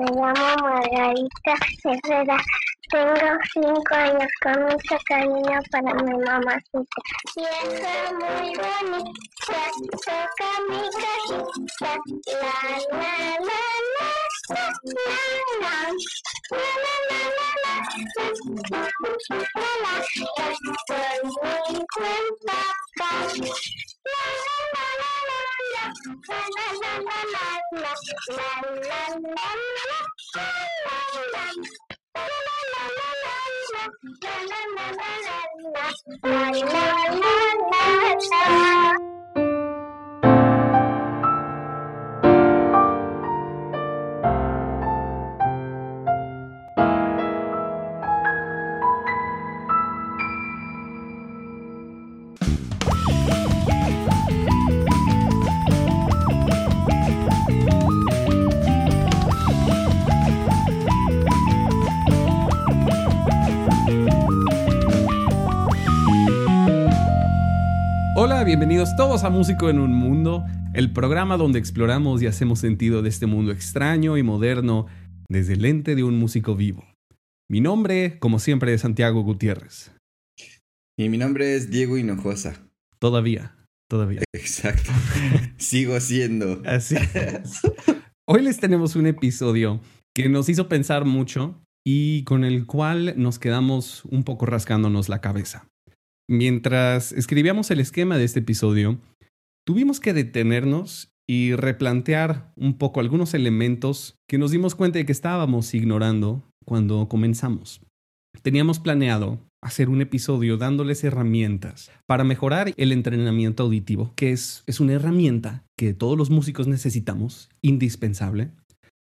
Me llamo Margarita Herrera. Tengo cinco años con mucho cariño para mi mamacita. Y es muy bonita, toca mi cajita. La, la, la, la, la, la, la. La, la, la, la, la. Hola, bienvenidos todos a Músico en un Mundo, el programa donde exploramos y hacemos sentido de este mundo extraño y moderno desde el lente de un músico vivo. Mi nombre, como siempre, es Santiago Gutiérrez. Y mi nombre es Diego Hinojosa. Todavía, todavía. Exacto. Sigo siendo. Así es. Hoy les tenemos un episodio que nos hizo pensar mucho y con el cual nos quedamos un poco rascándonos la cabeza. Mientras escribíamos el esquema de este episodio, tuvimos que detenernos y replantear un poco algunos elementos que nos dimos cuenta de que estábamos ignorando cuando comenzamos. Teníamos planeado hacer un episodio dándoles herramientas para mejorar el entrenamiento auditivo, que es, es una herramienta que todos los músicos necesitamos, indispensable.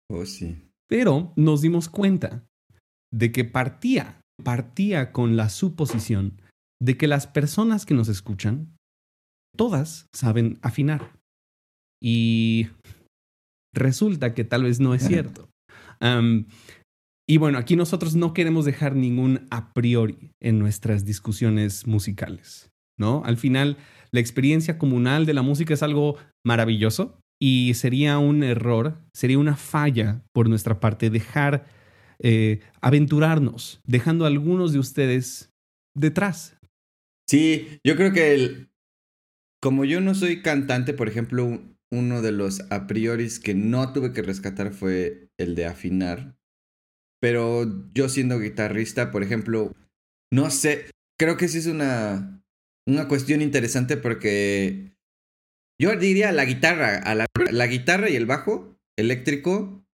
Oh, sí. Pero nos dimos cuenta de que partía, partía con la suposición de que las personas que nos escuchan, todas saben afinar. Y resulta que tal vez no es cierto. Um, y bueno, aquí nosotros no queremos dejar ningún a priori en nuestras discusiones musicales, ¿no? Al final, la experiencia comunal de la música es algo maravilloso y sería un error, sería una falla por nuestra parte dejar eh, aventurarnos, dejando a algunos de ustedes detrás, Sí, yo creo que el, como yo no soy cantante, por ejemplo, uno de los a prioris que no tuve que rescatar fue el de afinar. Pero yo siendo guitarrista, por ejemplo, no sé, creo que sí es una, una cuestión interesante porque yo diría la guitarra, a la, la guitarra y el bajo eléctrico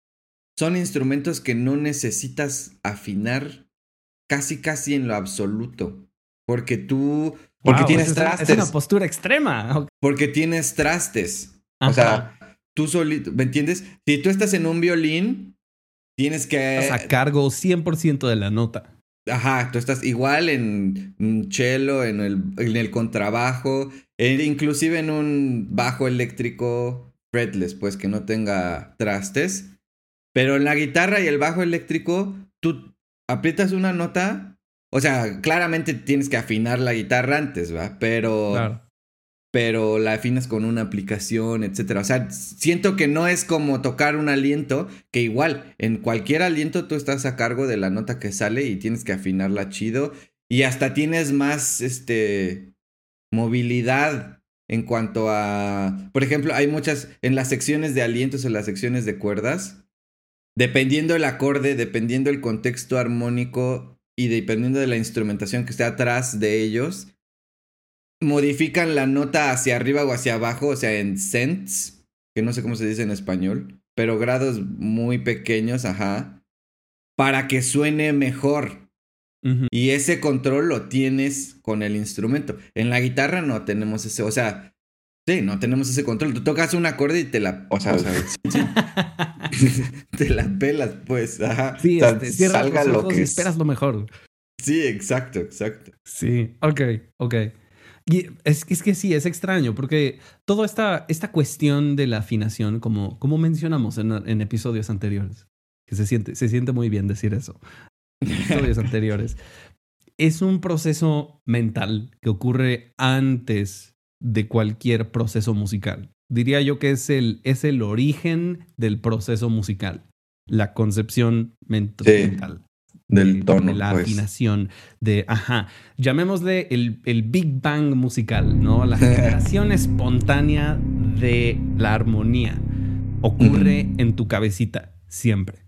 son instrumentos que no necesitas afinar casi casi en lo absoluto. Porque tú. Porque tienes trastes. Es una postura extrema. Porque tienes trastes. O sea, tú solito. ¿Me entiendes? Si tú estás en un violín, tienes que. Estás a cargo 100% de la nota. Ajá, tú estás igual en un cello, en el, en el contrabajo, e inclusive en un bajo eléctrico fretless, pues que no tenga trastes. Pero en la guitarra y el bajo eléctrico, tú aprietas una nota o sea, claramente tienes que afinar la guitarra antes, ¿va? Pero. Pero la afinas con una aplicación, etcétera. O sea, siento que no es como tocar un aliento, que igual, en cualquier aliento tú estás a cargo de la nota que sale y tienes que afinarla chido. Y hasta tienes más, este, movilidad en cuanto a, por ejemplo, hay muchas, en las secciones de alientos en las secciones de cuerdas, dependiendo el acorde, dependiendo el contexto armónico, y dependiendo de la instrumentación que esté atrás de ellos, modifican la nota hacia arriba o hacia abajo, o sea, en cents, que no sé cómo se dice en español, pero grados muy pequeños, ajá, para que suene mejor. Y ese control lo tienes con el instrumento. En la guitarra no tenemos ese, o sea, Sí, no tenemos ese control. Tú tocas un acorde y te la. O sea, te la pelas, pues. Ajá. Sí, este, salga lo que. Y esperas lo mejor. Sí, exacto, exacto. Sí, ok, ok. Y es, es que sí, es extraño, porque toda esta, esta cuestión de la afinación, como, como mencionamos en, en episodios anteriores, que se siente, se siente muy bien decir eso, episodios anteriores, es un proceso mental que ocurre antes de cualquier proceso musical. Diría yo que es el, es el origen del proceso musical. la concepción mental. Del tono. De la pues. afinación, de, ajá, llamémosle el, el Big Bang musical, ¿no? La generación espontánea de la armonía ocurre en tu cabecita, siempre.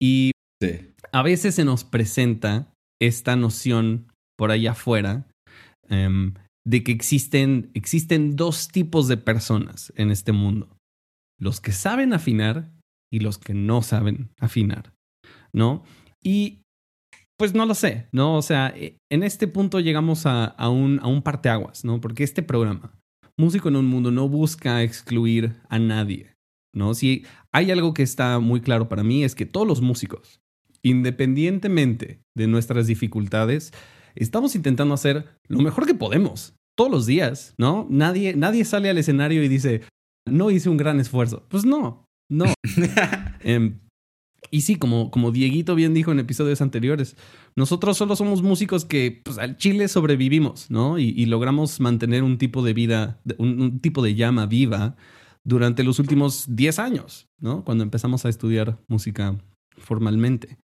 Y Sí. a veces se nos presenta esta noción por allá afuera em, de que existen, existen dos tipos de personas en este mundo. Los que saben afinar y los que no saben afinar, ¿no? Y pues no lo sé, ¿no? O sea, e- en este punto llegamos a, a un, a un parteaguas, ¿no? Porque este programa, Músico en un Mundo, no busca excluir a nadie, ¿no? Si hay algo que está muy claro para mí es que todos los músicos, independientemente de nuestras dificultades, estamos intentando hacer lo mejor que podemos todos los días, ¿no? Nadie, nadie sale al escenario y dice, no hice un gran esfuerzo. Pues no, no. Em, y sí, como, como Dieguito bien dijo en episodios anteriores, nosotros solo somos músicos que pues, al Chile sobrevivimos, ¿no? Y, y logramos mantener un tipo de vida, un, un tipo de llama viva durante los últimos 10 años, ¿no? Cuando empezamos a estudiar música formalmente.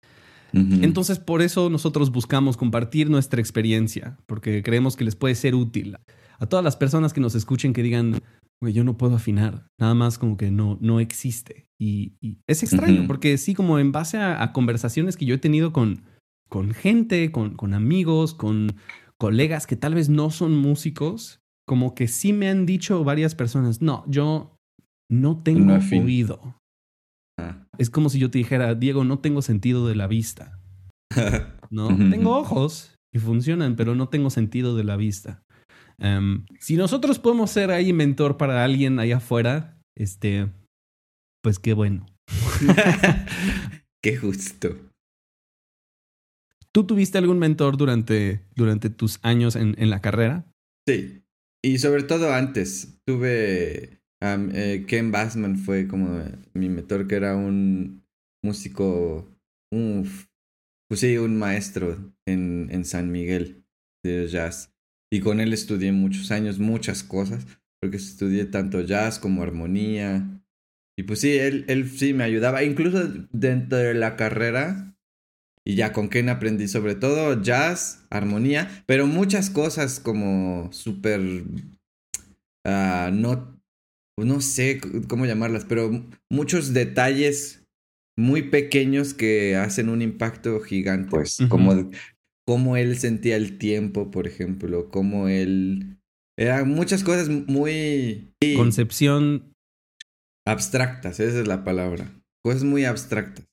Entonces, por eso nosotros buscamos compartir nuestra experiencia, porque creemos que les puede ser útil a todas las personas que nos escuchen que digan, güey, yo no puedo afinar, nada más como que no, no existe. Y, y es extraño, porque sí, como en base a, a conversaciones que yo he tenido con, con gente, con, con amigos, con colegas que tal vez no son músicos, como que sí me han dicho varias personas, no, yo no tengo No oído. Ah. Es como si yo te dijera, Diego, no tengo sentido de la vista. ¿no? Tengo ojos y funcionan, pero no tengo sentido de la vista. Em, si nosotros podemos ser ahí mentor para alguien allá afuera, este, pues qué bueno. Qué justo. ¿Tú tuviste algún mentor durante, durante tus años en, en la carrera? Sí. Y sobre todo antes, tuve eh, Ken Bassman fue como mi mentor, que era un músico, uf, pues sí, un maestro en, en San Miguel de jazz. Y con él estudié muchos años, muchas cosas, porque estudié tanto jazz como armonía. Y pues sí, él, él sí me ayudaba, incluso dentro de la carrera. Y ya con Ken aprendí sobre todo jazz, armonía, pero muchas cosas como súper... ah, no, no sé cómo llamarlas, pero muchos detalles muy pequeños que hacen un impacto gigante. Pues como cómo él sentía el tiempo, por ejemplo, cómo él... Eran muchas cosas muy Concepción, abstractas, esa es la palabra. Cosas muy abstractas.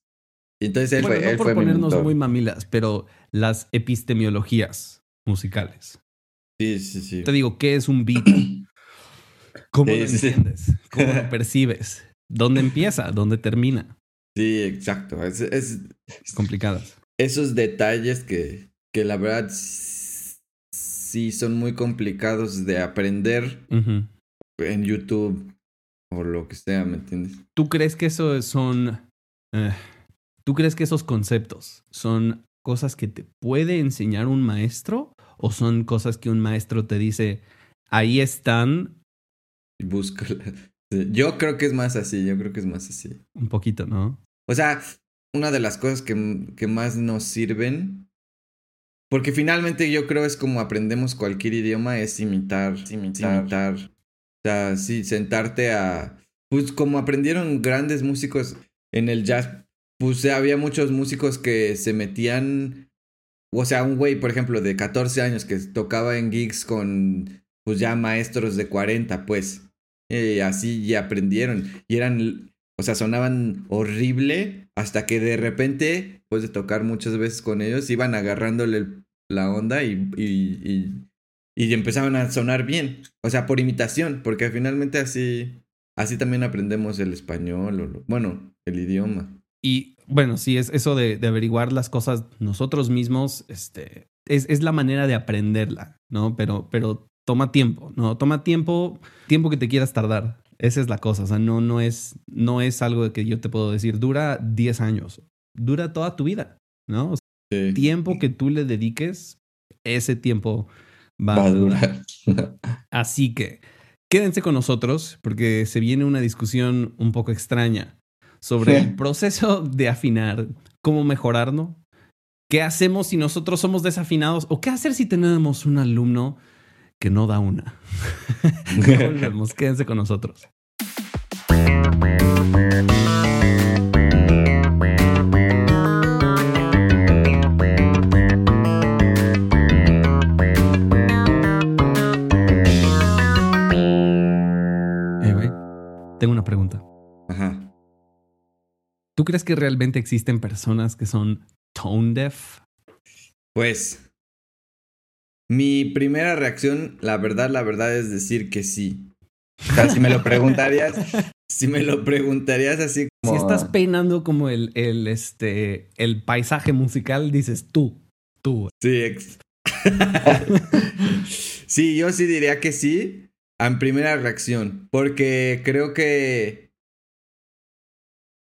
Entonces él bueno, fue, no él por fue ponernos muy mamilas, pero las epistemologías musicales. Sí, sí, sí. Te digo, ¿qué es un beat? ¿Cómo lo entiendes? ¿Cómo lo percibes? ¿Dónde empieza? ¿Dónde termina? Sí, exacto. Es, es Complicadas. esos detalles que, que la verdad sí son muy complicados de aprender en YouTube o lo que sea, ¿me entiendes? ¿Tú crees que eso son... eh, ¿Tú crees que esos conceptos son cosas que te puede enseñar un maestro o son cosas que un maestro te dice, ahí están Y. Sí, Yo creo que es más así, yo creo que es más así. un poquito, ¿no? O sea, una de las cosas que, que más nos sirven, porque finalmente yo creo es como aprendemos cualquier idioma, es imitar, imitar, imitar. O sea, sí, sentarte a... Pues como aprendieron grandes músicos en el jazz, pues había muchos músicos que se metían... O sea, un güey, por ejemplo, de 14 años que tocaba en gigs con, pues ya maestros de 40, pues. Y así ya aprendieron. Y eran o sea, sonaban horrible hasta que de repente, después de tocar muchas veces con ellos, iban agarrándole la onda y, y, y, y empezaban a sonar bien. O sea, por imitación, porque finalmente así, así también aprendemos el español, o bueno, el idioma. Y bueno, sí, es eso de, de averiguar las cosas nosotros mismos, este, es, es la manera de aprenderla, ¿no? Pero, pero toma tiempo, ¿no? Toma tiempo, tiempo que te quieras tardar. Esa es la cosa, o sea, no, no, es, no es algo de que yo te puedo decir, dura 10 años, dura toda tu vida, ¿no? O sea, Sí. tiempo que tú le dediques, ese tiempo va, Va a durar. Así que quédense con nosotros porque se viene una discusión un poco extraña sobre el proceso de afinar, cómo mejorarlo, qué hacemos si nosotros somos desafinados o qué hacer si tenemos un alumno que no da una. Volvemos, quédense con nosotros. Tengo una pregunta. Ajá. ¿Tú crees que realmente existen personas que son tone deaf? Pues mi primera reacción, la verdad, la verdad es decir que sí. O sea, si me lo preguntarías, si me lo preguntarías así como... Si estás peinando como el, el, este, el paisaje musical, dices tú, tú. Sí, sí, yo sí diría que sí en primera reacción. Porque creo que.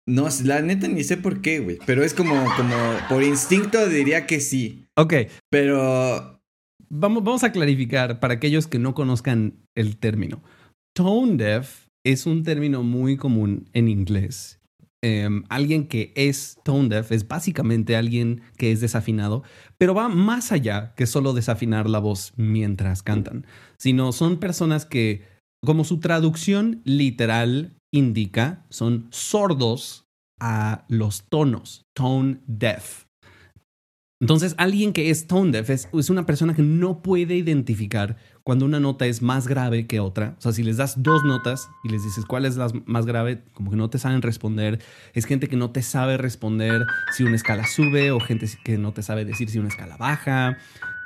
No, la neta ni sé por qué, güey. Pero es como, como por instinto diría que sí. Ok. Pero. Vamos, a clarificar para aquellos que no conozcan el término. Tone deaf es un término muy común en inglés Em, alguien que es tone deaf es básicamente alguien que es desafinado, pero va más allá que solo desafinar la voz mientras cantan, sino son personas que, como su traducción literal indica, son sordos a los tonos, tone deaf. Entonces, alguien que es tone deaf es, una persona que no puede identificar cuando una nota es más grave que otra. O sea, si les das dos notas y les dices cuál es la más grave, como que no te saben responder. Es gente que no te sabe responder si una escala sube o gente que no te sabe decir si una escala baja,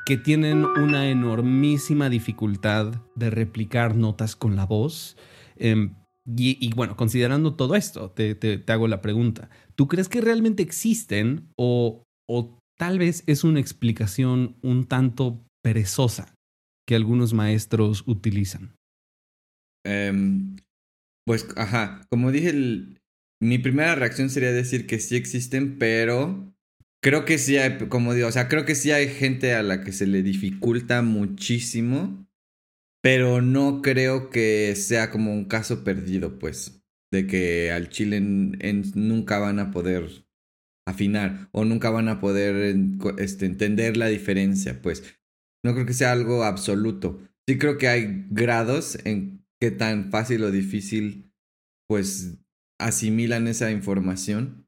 que tienen una enormísima dificultad de replicar notas con la voz. Em, y, bueno, considerando todo esto, te, hago la pregunta. ¿Tú crees que realmente existen o, o tal vez es una explicación un tanto perezosa que algunos maestros utilizan? Em, pues, ajá, como dije, mi primera reacción sería decir que sí existen, pero creo que sí hay, como digo, o sea, creo que sí hay gente a la que se le dificulta muchísimo, pero no creo que sea como un caso perdido, pues, de que al chile nunca van a poder afinar o nunca van a poder este, entender la diferencia, pues no creo que sea algo absoluto. Sí creo que hay grados en qué tan fácil o difícil pues asimilan esa información,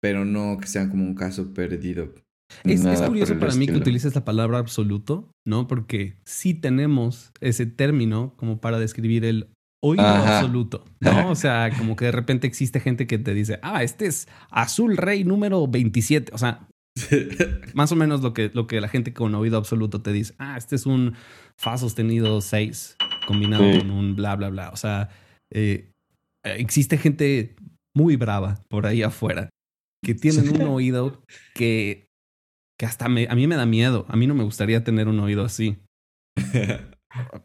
pero no que sea como un caso perdido. Es, curioso para mí que utilices la palabra absoluto, ¿no? Porque sí tenemos ese término como para describir el oído absoluto, ¿no? O sea, como que de repente existe gente que te dice, ah, este es azul rey número 27. O sea, más o menos lo que, lo que la gente con oído absoluto te dice, ah, este es un fa sostenido 6 combinado con un bla, bla, bla. O sea, eh, existe gente muy brava por ahí afuera que tienen un oído que, que hasta a mí me da miedo. A mí no me gustaría tener un oído así.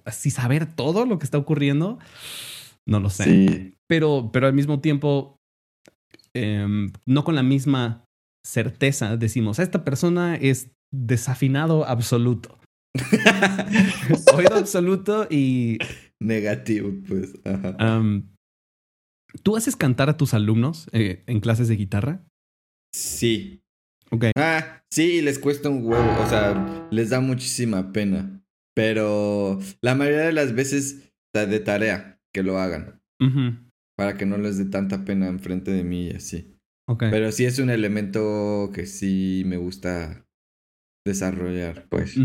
así saber todo lo que está ocurriendo, no lo sé. Pero, pero al mismo tiempo, em, no con la misma certeza decimos, esta persona es desafinado absoluto. Oído absoluto y... Negativo, pues. ¿Tú haces cantar a tus alumnos eh, en clases de guitarra? Sí. Ok. Ah, sí, les cuesta un huevo. O sea, les da muchísima pena. Pero la mayoría de las veces de tarea que lo hagan. Para que no les dé tanta pena enfrente de mí y así. Okay. Pero sí es un elemento que sí me gusta desarrollar, pues.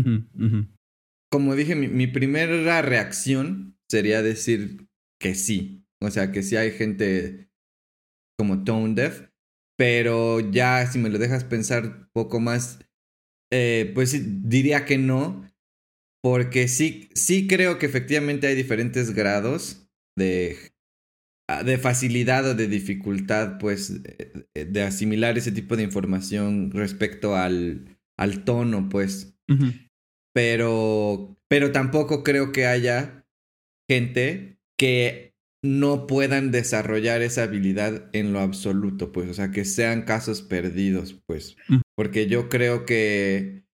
Como dije, mi, mi, primera reacción sería decir que sí. O sea, que sí hay gente como tone deaf. Pero ya si me lo dejas pensar poco más, eh, pues diría que no. Porque sí, sí creo que efectivamente hay diferentes grados de, ah, de facilidad o de dificultad, pues, de asimilar ese tipo de información respecto al, al tono, pues. Pero, pero tampoco creo que haya gente que no puedan desarrollar esa habilidad en lo absoluto, pues, o sea, que sean casos perdidos, pues, porque yo creo que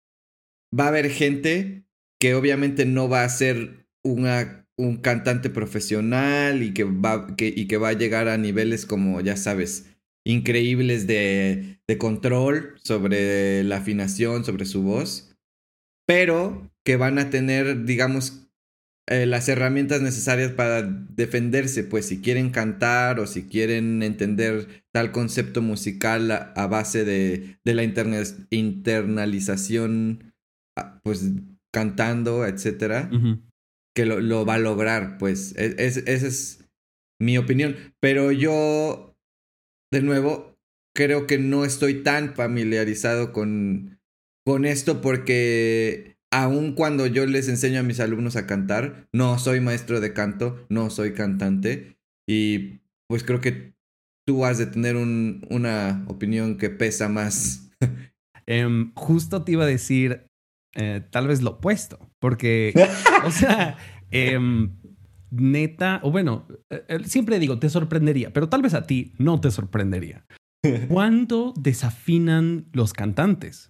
va a haber gente que obviamente no va a ser un cantante profesional y que va, que, y que va a llegar a niveles como, ya sabes, increíbles de, de control sobre la afinación, sobre su voz, pero que van a tener, digamos, eh, las herramientas necesarias para defenderse, pues si quieren cantar o si quieren entender tal concepto musical a, base de, de la internalización, ah, pues cantando, etcétera, que lo, lo, va a lograr, pues e, esa es mi opinión. Pero yo, de nuevo, creo que no estoy tan familiarizado con, con esto porque aun cuando yo les enseño a mis alumnos a cantar, no soy maestro de canto, no soy cantante y pues creo que tú has de tener un, una opinión que pesa más. Em, justo te iba a decir eh, tal vez lo opuesto, porque, o sea, em, neta, o bueno, eh, siempre digo, te sorprendería, pero tal vez a ti no te sorprendería. ¿Cuándo desafinan los cantantes?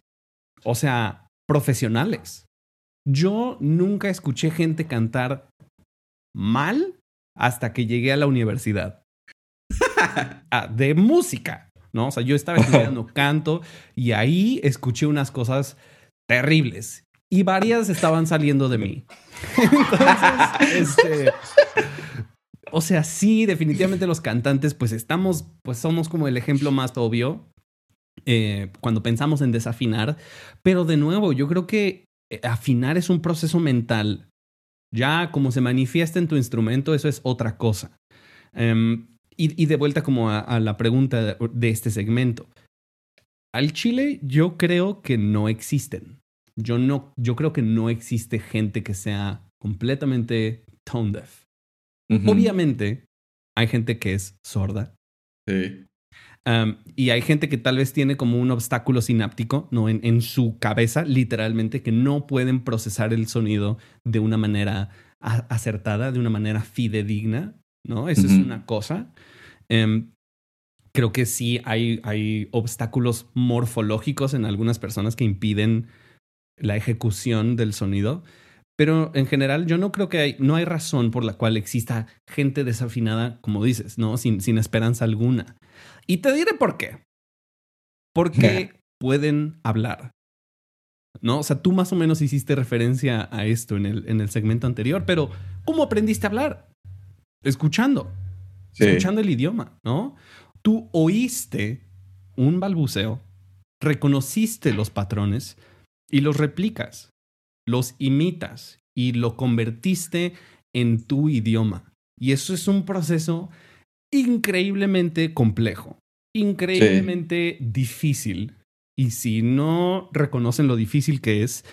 O sea, profesionales. Yo nunca escuché gente cantar mal hasta que llegué a la universidad. Ah, de música, ¿no? O sea, yo estaba estudiando canto y ahí escuché unas cosas terribles y varias estaban saliendo de mí. Entonces, este, o sea, sí, definitivamente los cantantes, pues estamos, pues somos como el ejemplo más obvio eh, cuando pensamos en desafinar, pero de nuevo, yo creo que eh, afinar es un proceso mental. Ya como se manifiesta en tu instrumento, eso es otra cosa. Em, y, de vuelta como a, la pregunta de, este segmento. Al chile yo creo que no existen. Yo, no, yo creo que no existe gente que sea completamente tone deaf. Obviamente hay gente que es sorda. Sí y hay gente que tal vez tiene como un obstáculo sináptico, ¿no? En, su cabeza, literalmente, que no pueden procesar el sonido de una manera acertada, de una manera fidedigna, ¿no? Eso es una cosa. Em, creo que sí hay, hay obstáculos morfológicos en algunas personas que impiden la ejecución del sonido. Pero en general, yo no creo que hay, no hay razón por la cual exista gente desafinada, como dices, ¿no? Sin, sin esperanza alguna. Y te diré por qué. Porque pueden hablar. ¿No? O sea, tú más o menos hiciste referencia a esto en el, en el segmento anterior, pero ¿cómo aprendiste a hablar? Escuchando. Escuchando el idioma, ¿no? Tú oíste un balbuceo, reconociste los patrones y los replicas los imitas y lo convertiste en tu idioma. Y eso es un proceso increíblemente complejo, increíblemente difícil. Y si no reconocen lo difícil que es,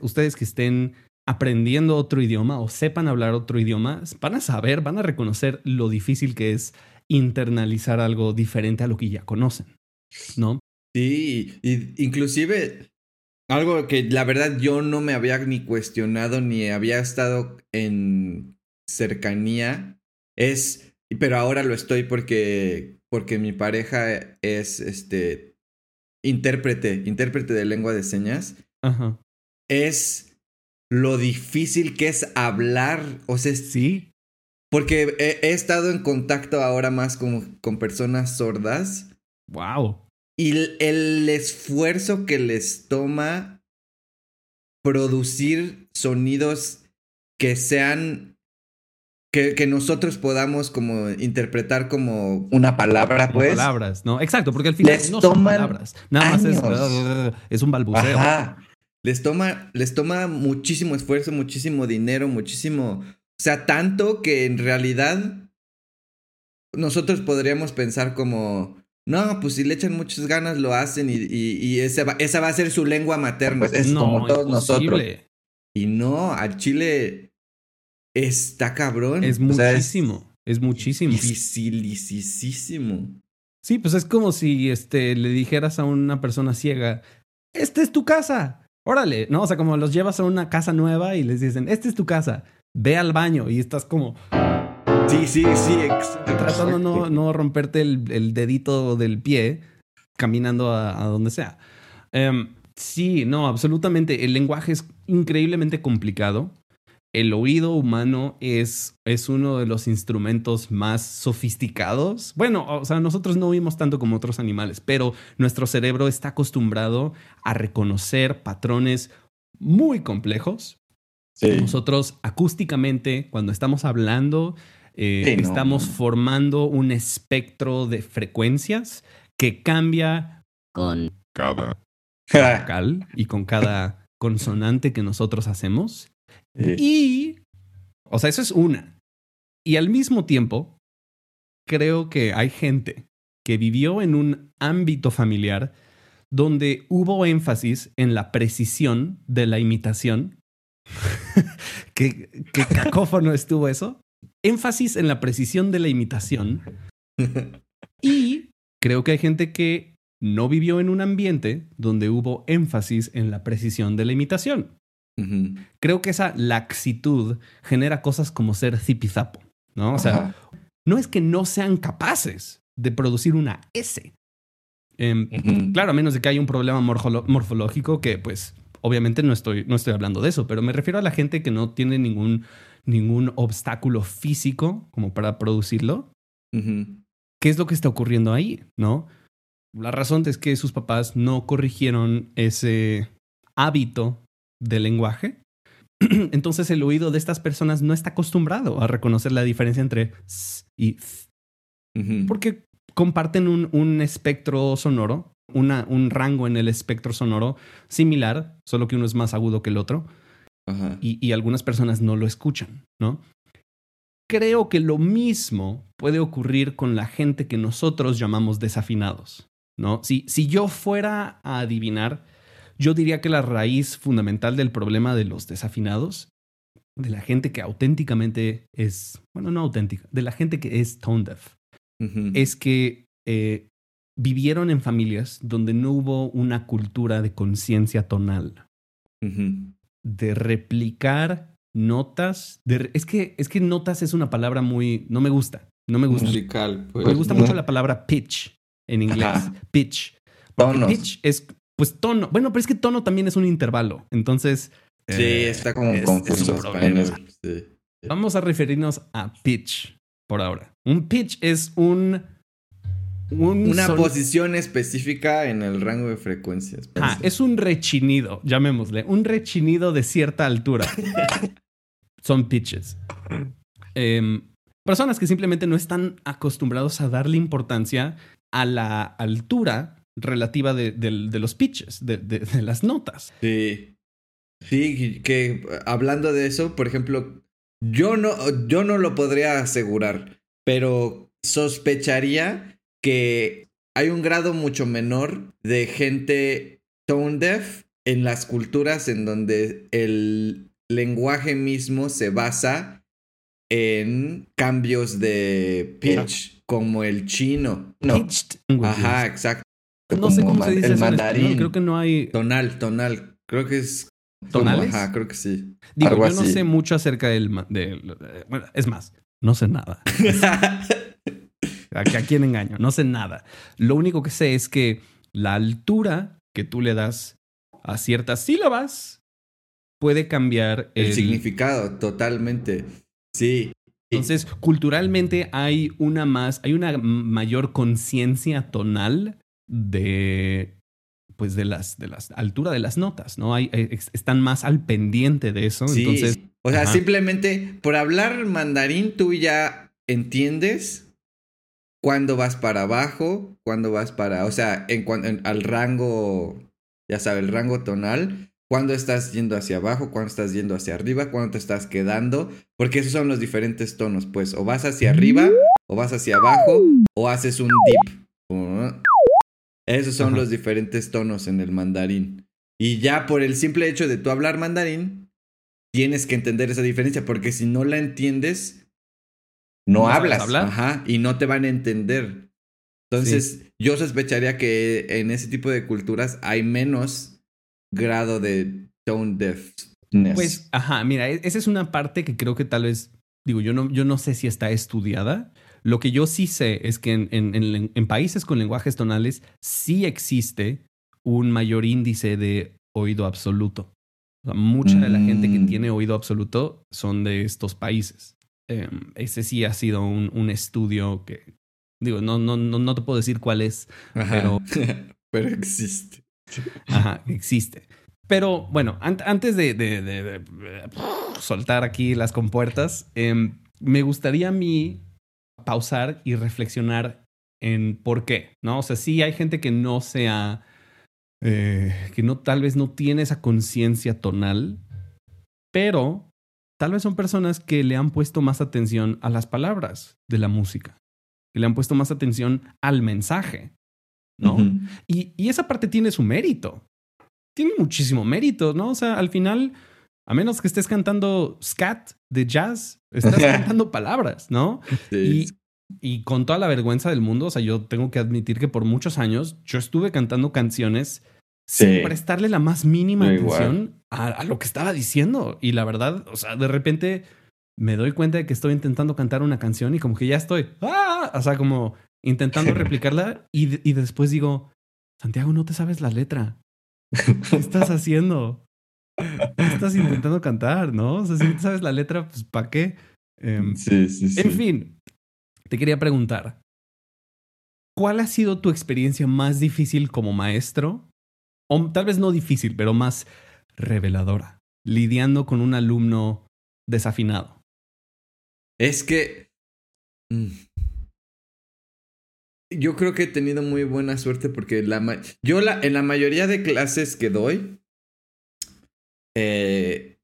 ustedes que estén aprendiendo otro idioma o sepan hablar otro idioma, van a saber, van a reconocer lo difícil que es internalizar algo diferente a lo que ya conocen, ¿no? Sí, y inclusive algo que la verdad yo no me había ni cuestionado ni había estado en cercanía es, pero ahora lo estoy porque, porque mi pareja es este intérprete, intérprete de lengua de señas. Ajá. Es lo difícil que es hablar, o sea, sí. Porque he, he estado en contacto ahora más con, con personas sordas. Wow. Y el, esfuerzo que les toma producir sonidos que sean que, que, nosotros podamos como interpretar como una palabra, pues. Palabras, ¿no? Exacto, porque al final no son palabras. Nada más es, es, un balbuceo. Les toma, les toma muchísimo esfuerzo, muchísimo dinero, muchísimo. O sea, tanto que en realidad nosotros podríamos pensar como. No, pues si le echan muchas ganas lo hacen y, y, esa, va, esa, va, a ser su lengua materna. Pues es como todos nosotros. Y no, al chile está cabrón. Es muchísimo. es, muchísimo. Dificilísimo. Sí, pues es como si este, le dijeras a una persona ciega, esta es tu casa. Órale, ¿no? O sea, como los llevas a una casa nueva y les dicen, esta es tu casa, ve al baño y estás como... Sí, sí, sí. Tratando no, no romperte el, dedito del pie caminando a, donde sea. Em, sí, no, absolutamente. El lenguaje es increíblemente complicado. el oído humano es, es uno de los instrumentos más sofisticados. Bueno, o sea, nosotros no oímos tanto como otros animales, pero nuestro cerebro está acostumbrado a reconocer patrones muy complejos. Nosotros acústicamente, cuando estamos hablando, eh, estamos formando un espectro de frecuencias que cambia con cada vocal y con cada consonante que nosotros hacemos. Y, o sea, eso es una. Y al mismo tiempo, creo que hay gente que vivió en un ámbito familiar donde hubo énfasis en la precisión de la imitación. ¿Qué, ¿Qué cacófono estuvo eso? Énfasis en la precisión de la imitación. Y creo que hay gente que no vivió en un ambiente donde hubo énfasis en la precisión de la imitación. Creo que esa laxitud genera cosas como ser zipizapo, ¿no? O sea, no es que no sean capaces de producir una S. Em, claro, a menos de que haya un problema morfológico que, pues, obviamente no estoy, no estoy hablando de eso, pero me refiero a la gente que no tiene ningún, ningún obstáculo físico como para producirlo. ¿Qué es lo que está ocurriendo ahí? ¿No? La razón es que sus papás no corrigieron ese hábito del lenguaje. Entonces el oído de estas personas no está acostumbrado a reconocer la diferencia entre s y th. Porque comparten un, espectro sonoro, una, un rango en el espectro sonoro similar, solo que uno es más agudo que el otro. Y, y, algunas personas no lo escuchan, ¿no? Creo que lo mismo puede ocurrir con la gente que nosotros llamamos desafinados, ¿no? Si, si yo fuera a adivinar, yo diría que la raíz fundamental del problema de los desafinados, de la gente que auténticamente es, bueno, no auténtica, de la gente que es tone deaf, es que eh, vivieron en familias donde no hubo una cultura de conciencia tonal, de replicar notas, de, es, que, es que notas es una palabra muy, no me gusta, no me gusta. Musical, pues. Me gusta mucho la palabra pitch en inglés, pitch. Pitch es pues tono. Bueno, pero es que tono también es un intervalo. Entonces. Sí, eh, está como confuso. Vamos a referirnos a pitch por ahora. Un pitch es un. Una posición específica en el rango de frecuencias. Ah, es un rechinido, llamémosle. Un rechinido de cierta altura. Son pitches. Em, personas que simplemente no están acostumbrados a darle importancia a la altura relativa de, los pitches, de, las notas. Sí. Sí, que hablando de eso, por ejemplo, yo no, yo no lo podría asegurar, pero sospecharía que hay un grado mucho menor de gente tone deaf en las culturas en donde el lenguaje mismo se basa en cambios de pitch, como el chino. No. Ajá, exacto. No sé cómo se dice el mandarín. creo que no hay. Tonal, tonal. Creo que es. ¿Tonales? Ajá, creo que sí. Digo, yo no sé mucho acerca del, Bueno, es más, no sé nada. ¿A, ¿A quién engaño? No sé nada. Lo único que sé es que la altura que tú le das a ciertas sílabas puede cambiar el, el significado totalmente. Sí. Entonces, culturalmente hay una más, hay una mayor conciencia tonal de pues de las de las altura de las notas, ¿no? Hay, eh, están más al pendiente de eso, sí. entonces o sea, simplemente por hablar mandarín tú ya entiendes cuándo vas para abajo, cuándo vas para, o sea, en, en al rango ya sabes, el rango tonal, cuándo estás yendo hacia abajo, cuándo estás yendo hacia arriba, cuándo te estás quedando, porque esos son los diferentes tonos, pues o vas hacia arriba, o vas hacia abajo, o haces un dip. Esos son los diferentes tonos en el mandarín. Y ya por el simple hecho de tú hablar mandarín, tienes que entender esa diferencia, porque si no la entiendes, no, hablas. Ajá, y no te van a entender. Entonces, yo sospecharía que en ese tipo de culturas hay menos grado de tone deafness. Pues, ajá, mira, e-, esa es una parte que creo que tal vez, digo, yo no, yo no sé si está estudiada, lo que yo sí sé es que en, países con lenguajes tonales sí existe un mayor índice de oído absoluto. mucha de la gente que Mm. tiene oído absoluto son de estos países. Em, ese sí ha sido un, un estudio que, digo, no, no, no, no te puedo decir cuál es, Ajá. Pero- Pero existe. Ajá, existe. Pero bueno, an- antes de, de- de- de, eh, soltar aquí las compuertas, em, me gustaría a mí pausar y reflexionar en por qué, ¿no? O sea, sí hay gente que no sea, eh, que no, tal vez no tiene esa conciencia tonal, pero tal vez son personas que le han puesto más atención a las palabras de la música, que le han puesto más atención al mensaje, ¿no? Y, y esa parte tiene su mérito. Tiene muchísimo mérito, ¿no? O sea, al final, a menos que estés cantando scat de jazz, estás cantando palabras, ¿no? Sí. Y, y con toda la vergüenza del mundo, o sea, yo tengo que admitir que por muchos años yo estuve cantando canciones Sí. sin prestarle la más mínima atención a, a lo que estaba diciendo. Y la verdad, o sea, de repente me doy cuenta de que estoy intentando cantar una canción y como que ya estoy, ¡ah! o sea, como intentando replicarla y, y después digo, Santiago, no te sabes la letra. ¿Qué estás haciendo? ¿Qué estás intentando cantar? ¿No? O sea, si no te sabes la letra, pues ¿para qué? Em, Sí, sí, sí. en fin, te quería preguntar, ¿cuál ha sido tu experiencia más difícil como maestro? O tal vez no difícil, pero más reveladora, lidiando con un alumno desafinado. Es que. mm, Yo creo que he tenido muy buena suerte porque la ma- yo la, en la mayoría de clases que doy, eh,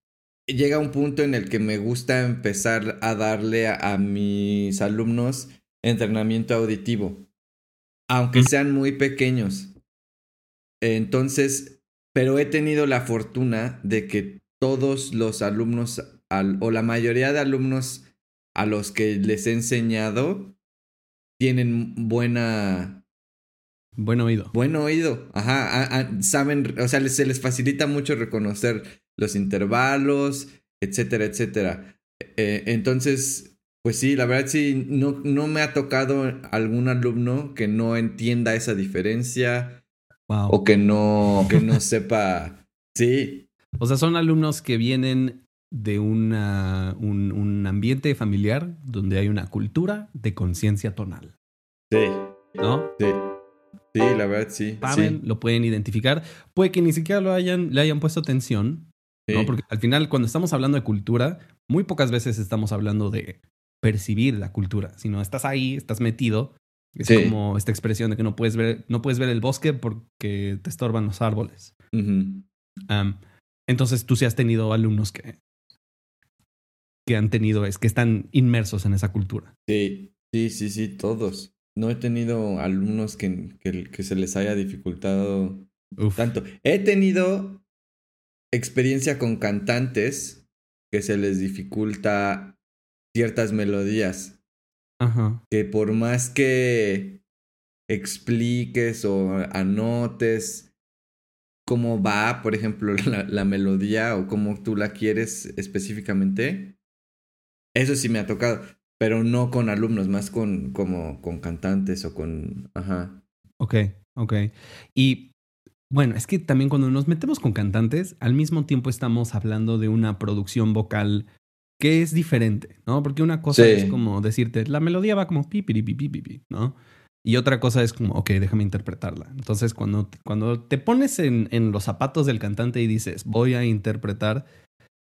llega un punto en el que me gusta empezar a darle a, a mis alumnos entrenamiento auditivo, aunque Mm. sean muy pequeños. Entonces, pero he tenido la fortuna de que todos los alumnos, al- o la mayoría de alumnos a los que les he enseñado, tienen buena, Buen oído. buen oído. Ajá, a- a- saben, o sea, les- se les facilita mucho reconocer los intervalos, etcétera, etcétera. Eh, entonces, pues sí, la verdad sí, no, no me ha tocado algún alumno que no entienda esa diferencia Wow. o que no, que no sepa. Sí, O sea, son alumnos que vienen de una, un, un ambiente familiar donde hay una cultura de conciencia tonal, sí, ¿no? sí. Sí, la verdad sí. Saben, lo pueden identificar. Puede que ni siquiera lo hayan, le hayan puesto atención, sí, ¿no? Porque al final, cuando estamos hablando de cultura, muy pocas veces estamos hablando de percibir la cultura, sino estás ahí, estás metido. Es Sí. como esta expresión de que no puedes ver, no puedes ver el bosque porque te estorban los árboles. Entonces tú sí has tenido alumnos que, que han tenido, es que están inmersos en esa cultura. Sí, sí, sí, sí, todos. No he tenido alumnos que, que, que se les haya dificultado Uf. tanto. He tenido experiencia con cantantes que se les dificulta ciertas melodías. Ajá. Que por más que expliques o anotes cómo va, por ejemplo, la, la melodía o cómo tú la quieres específicamente, eso sí me ha tocado. Pero no con alumnos, más con, como, con cantantes o con... Ajá. Ok, ok. Y bueno, es que también cuando nos metemos con cantantes, al mismo tiempo estamos hablando de una producción vocal que es diferente, ¿no? Porque una cosa Sí. es como decirte, la melodía va como pi, pi, pi, pi, pi, pi, ¿no? Y otra cosa es como, ok, déjame interpretarla. Entonces, cuando, cuando te pones en, en los zapatos del cantante y dices, voy a interpretar,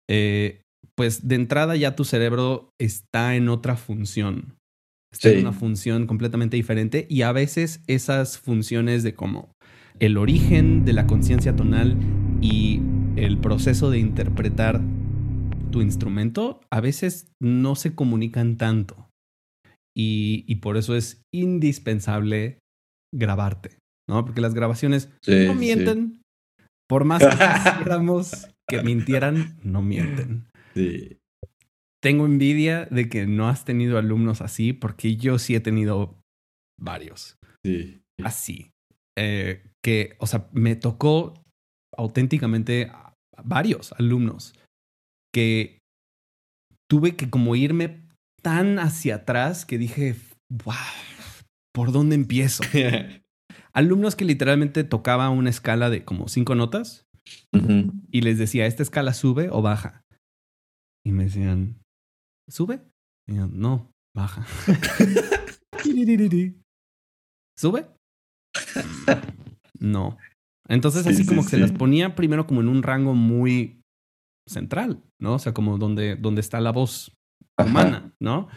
eh, pues de entrada ya tu cerebro está en otra función. Está Sí. en una función completamente diferente y a veces esas funciones de como el origen de la conciencia tonal y el proceso de interpretar tu instrumento a veces no se comunican tanto. Y, y por eso es indispensable grabarte, ¿no? Porque las grabaciones Sí, no sí. mienten. Por más que quisiéramos que mintieran, no mienten. Sí. Tengo envidia de que no has tenido alumnos así, porque yo sí he tenido varios Sí. así. Eh, que, o sea, me tocó auténticamente varios alumnos que tuve que como irme tan hacia atrás que dije, wow, ¿por dónde empiezo? Alumnos que literalmente tocaba una escala de como cinco notas y les decía, ¿esta escala sube o baja? Y me decían, ¿sube? Y yo, no, baja. ¿Sube? No. Entonces así como que se las ponía primero como en un rango muy central, ¿no? O sea, como donde, donde está la voz humana, ¿no?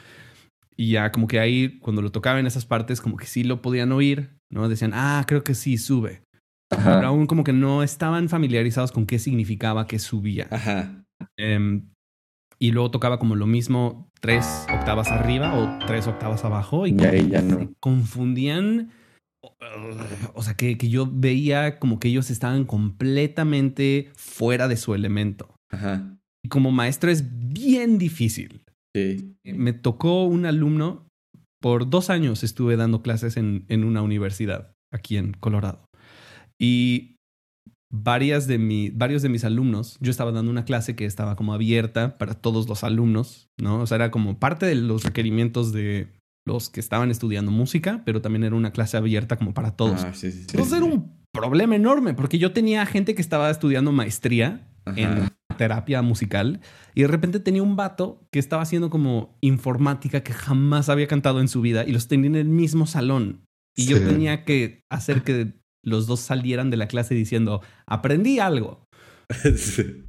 Y ya como que ahí, cuando lo tocaba en esas partes, como que sí lo podían oír, ¿no? Decían, ah, creo que sí, sube. Pero aún como que no estaban familiarizados con qué significaba que subía. Ajá. Em, y luego tocaba como lo mismo tres octavas arriba o tres octavas abajo. Y, ya no. se confundían. O sea, que, que yo veía como que ellos estaban completamente fuera de su elemento. Ajá. Y como maestro es bien difícil. Sí. Me tocó un alumno, por dos años estuve dando clases en, en una universidad aquí en Colorado. Y varias de mi, varios de mis alumnos, yo estaba dando una clase que estaba como abierta para todos los alumnos, ¿no? O sea, era como parte de los requerimientos de los que estaban estudiando música, pero también era una clase abierta como para todos. Ah, sí, sí, sí, Entonces sí. era un problema enorme porque yo tenía gente que estaba estudiando maestría en. Terapia musical y de repente tenía un vato que estaba haciendo como informática que jamás había cantado en su vida y los tenía en el mismo salón. Y yo tenía que hacer que los dos salieran de la clase diciendo, aprendí algo. Sí.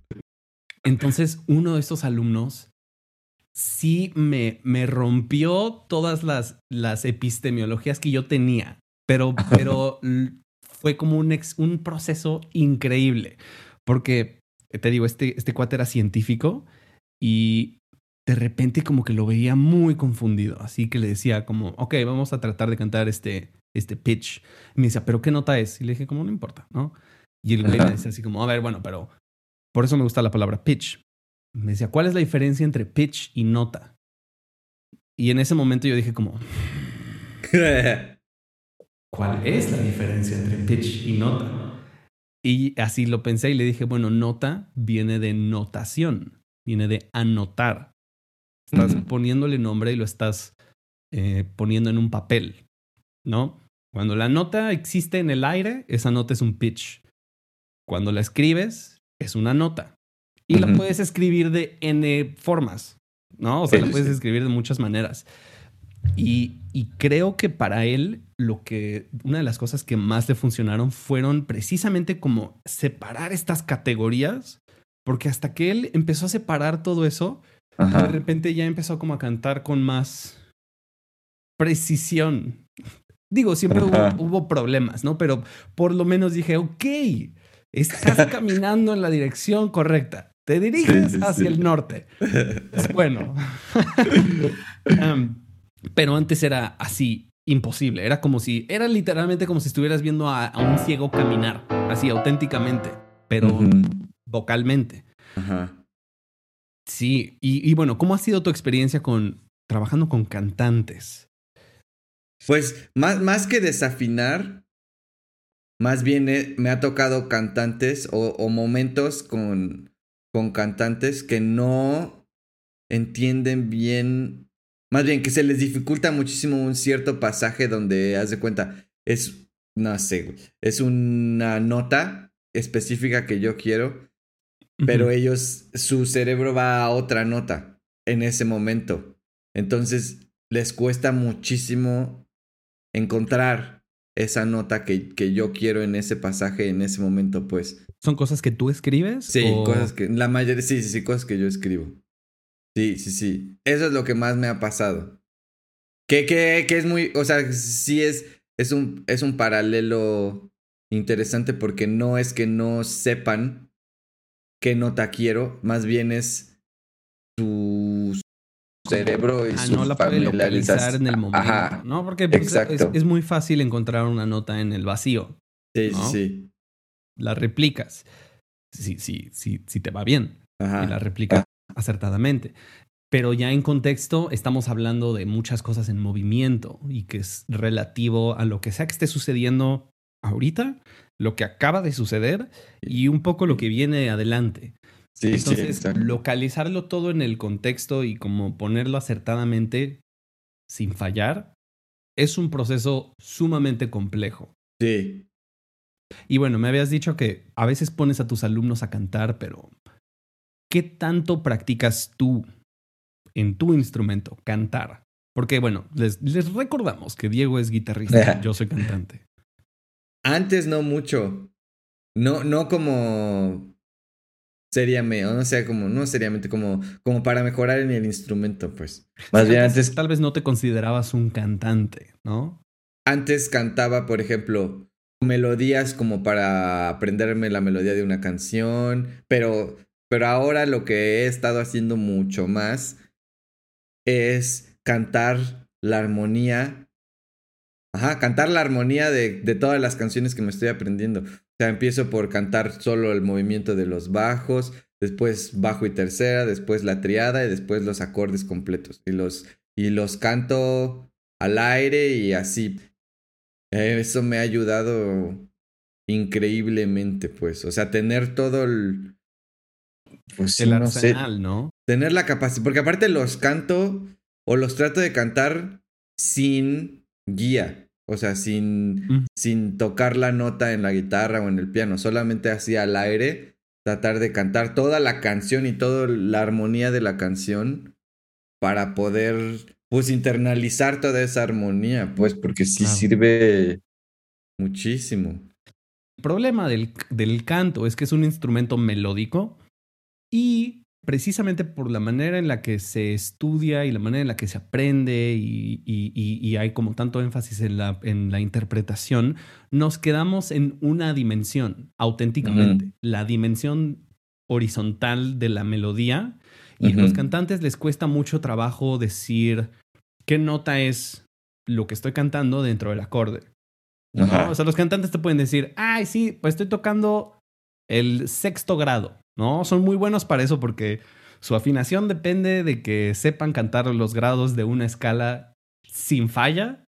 Entonces uno de estos alumnos sí me, me rompió todas las, las epistemologías que yo tenía, pero, pero fue como un, ex- un proceso increíble, porque te digo, este, este cuate era científico y de repente como que lo veía muy confundido, así que le decía como, ok, vamos a tratar de cantar este, este pitch. Y me decía, pero ¿qué nota es? Y le dije, como no importa, ¿no? Y el güey me decía así como, a ver, bueno, pero por eso me gusta la palabra pitch. Me decía, ¿cuál es la diferencia entre pitch y nota? Y en ese momento yo dije como, ¿cuál es la diferencia entre pitch y nota? Y así lo pensé y le dije, bueno, nota viene de notación, viene de anotar. Estás poniéndole nombre y lo estás eh, poniendo en un papel, ¿no? Cuando la nota existe en el aire, esa nota es un pitch. Cuando la escribes, es una nota. Y la puedes escribir de N formas, ¿no? O sea, Sí, la puedes sí. escribir de muchas maneras. Y, y creo que para él, lo que, una de las cosas que más le funcionaron fueron precisamente como separar estas categorías, porque hasta que él empezó a separar todo eso, de repente ya empezó como a cantar con más precisión. Digo, siempre hubo, problemas, ¿no? Pero por lo menos dije, ok, estás caminando en la dirección correcta. Te diriges Sí, sí, hacia sí. el norte. Es bueno. Um, pero antes era así, imposible. Era como si, era literalmente como si estuvieras viendo a, a un ciego caminar, así auténticamente, pero vocalmente. Ajá. Sí, y, y bueno, ¿cómo ha sido tu experiencia con trabajando con cantantes? Pues más, más que desafinar, más bien eh, me ha tocado cantantes o, o momentos con, con cantantes que no entienden bien, más bien que se les dificulta muchísimo un cierto pasaje donde, haz de cuenta, es, no sé, es una nota específica que yo quiero, pero ellos, su cerebro va a otra nota en ese momento. Entonces les cuesta muchísimo encontrar esa nota que, que yo quiero en ese pasaje, en ese momento, pues. ¿Son cosas que tú escribes? Sí, o- cosas que, la mayoría, sí, sí, sí, cosas que yo escribo. Sí, sí, sí. Eso es lo que más me ha pasado. Que, que, que es muy, o sea, sí es, es un, es un paralelo interesante porque no es que no sepan qué nota quiero, más bien es su cerebro y Ah, su no la puede localizar en el momento, Ajá. ¿no? Porque pues, es, muy fácil encontrar una nota en el vacío. Sí, ¿no? sí, sí. La replicas. Sí, sí, sí, sí te va bien. Ajá. y la replicas acertadamente. Pero ya en contexto estamos hablando de muchas cosas en movimiento y que es relativo a lo que sea que esté sucediendo ahorita, lo que acaba de suceder y un poco lo que viene adelante. Sí, Entonces, localizarlo todo en el contexto y como ponerlo acertadamente sin fallar es un proceso sumamente complejo. Sí. Y bueno, me habías dicho que a veces pones a tus alumnos a cantar, pero ¿qué tanto practicas tú en tu instrumento cantar? Porque bueno, les, les recordamos que Diego es guitarrista, yo soy cantante. Antes no mucho. No, no como seriamente, o no sea, como, no seriamente, como, como para mejorar en el instrumento, pues. Más bien antes. Tal vez no te considerabas un cantante, ¿no? Antes cantaba, por ejemplo, melodías como para aprenderme la melodía de una canción, pero, pero ahora lo que he estado haciendo mucho más es cantar la armonía. Ajá, cantar la armonía de, de todas las canciones que me estoy aprendiendo. O sea, empiezo por cantar solo el movimiento de los bajos, después bajo y tercera, después la triada y después los acordes completos. Y los, y los canto al aire y así. Eso me ha ayudado increíblemente, pues. O sea, tener todo el. Pues el arsenal, ¿no? Tener la capacidad. Porque aparte los canto o los trato de cantar sin guía. O sea, sin, mm. sin tocar la nota en la guitarra o en el piano. Solamente así al aire. Tratar de cantar toda la canción y toda la armonía de la canción. Para poder pues internalizar toda esa armonía, pues porque sí sirve muchísimo. El problema del, del, canto es que es un instrumento melódico y precisamente por la manera en la que se estudia y la manera en la que se aprende y, y, hay como tanto énfasis en la, en la, interpretación, nos quedamos en una dimensión auténticamente, la dimensión horizontal de la melodía. Y a los cantantes les cuesta mucho trabajo decir, qué nota es lo que estoy cantando dentro del acorde. O sea, los cantantes te pueden decir, ay, sí, pues estoy tocando el sexto grado, ¿no? Son muy buenos para eso porque su afinación depende de que sepan cantar los grados de una escala sin falla,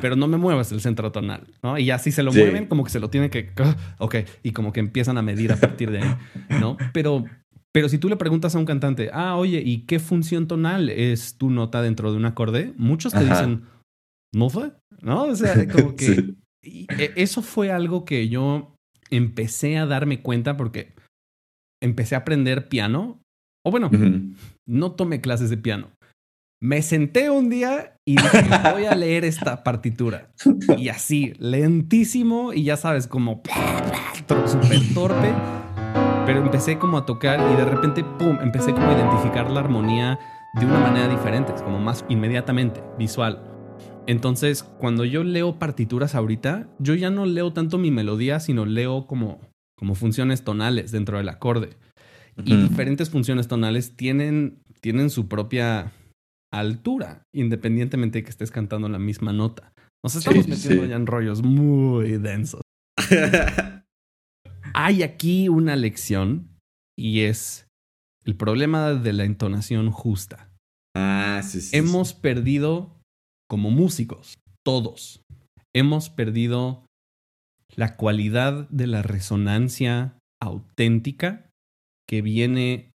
pero no me muevas el centro tonal, ¿no? Y así se lo mueven, como que se lo tienen que, ok, y como que empiezan a medir a partir de ahí, ¿no? Pero pero si tú le preguntas a un cantante, ah, oye, ¿y qué función tonal es tu nota dentro de un acorde? Muchos te dicen, no fue, ¿no? O sea, como que e, eso fue algo que yo empecé a darme cuenta porque empecé a aprender piano. O bueno, no tomé clases de piano. Me senté un día y dije, voy a leer esta partitura. Y así, lentísimo y ya sabes, como súper torpe pero empecé como a tocar y de repente, ¡pum!, empecé como a identificar la armonía de una manera diferente, como más inmediatamente, visual. Entonces, cuando yo leo partituras ahorita, yo ya no leo tanto mi melodía, sino leo como, como funciones tonales dentro del acorde. Y diferentes funciones tonales tienen, tienen su propia altura, independientemente de que estés cantando la misma nota. Nos estamos metiendo ya en rollos muy densos. Hay aquí una lección y es el problema de la entonación justa. Ah, sí, sí. Hemos perdido como músicos, todos, hemos perdido la cualidad de la resonancia auténtica que viene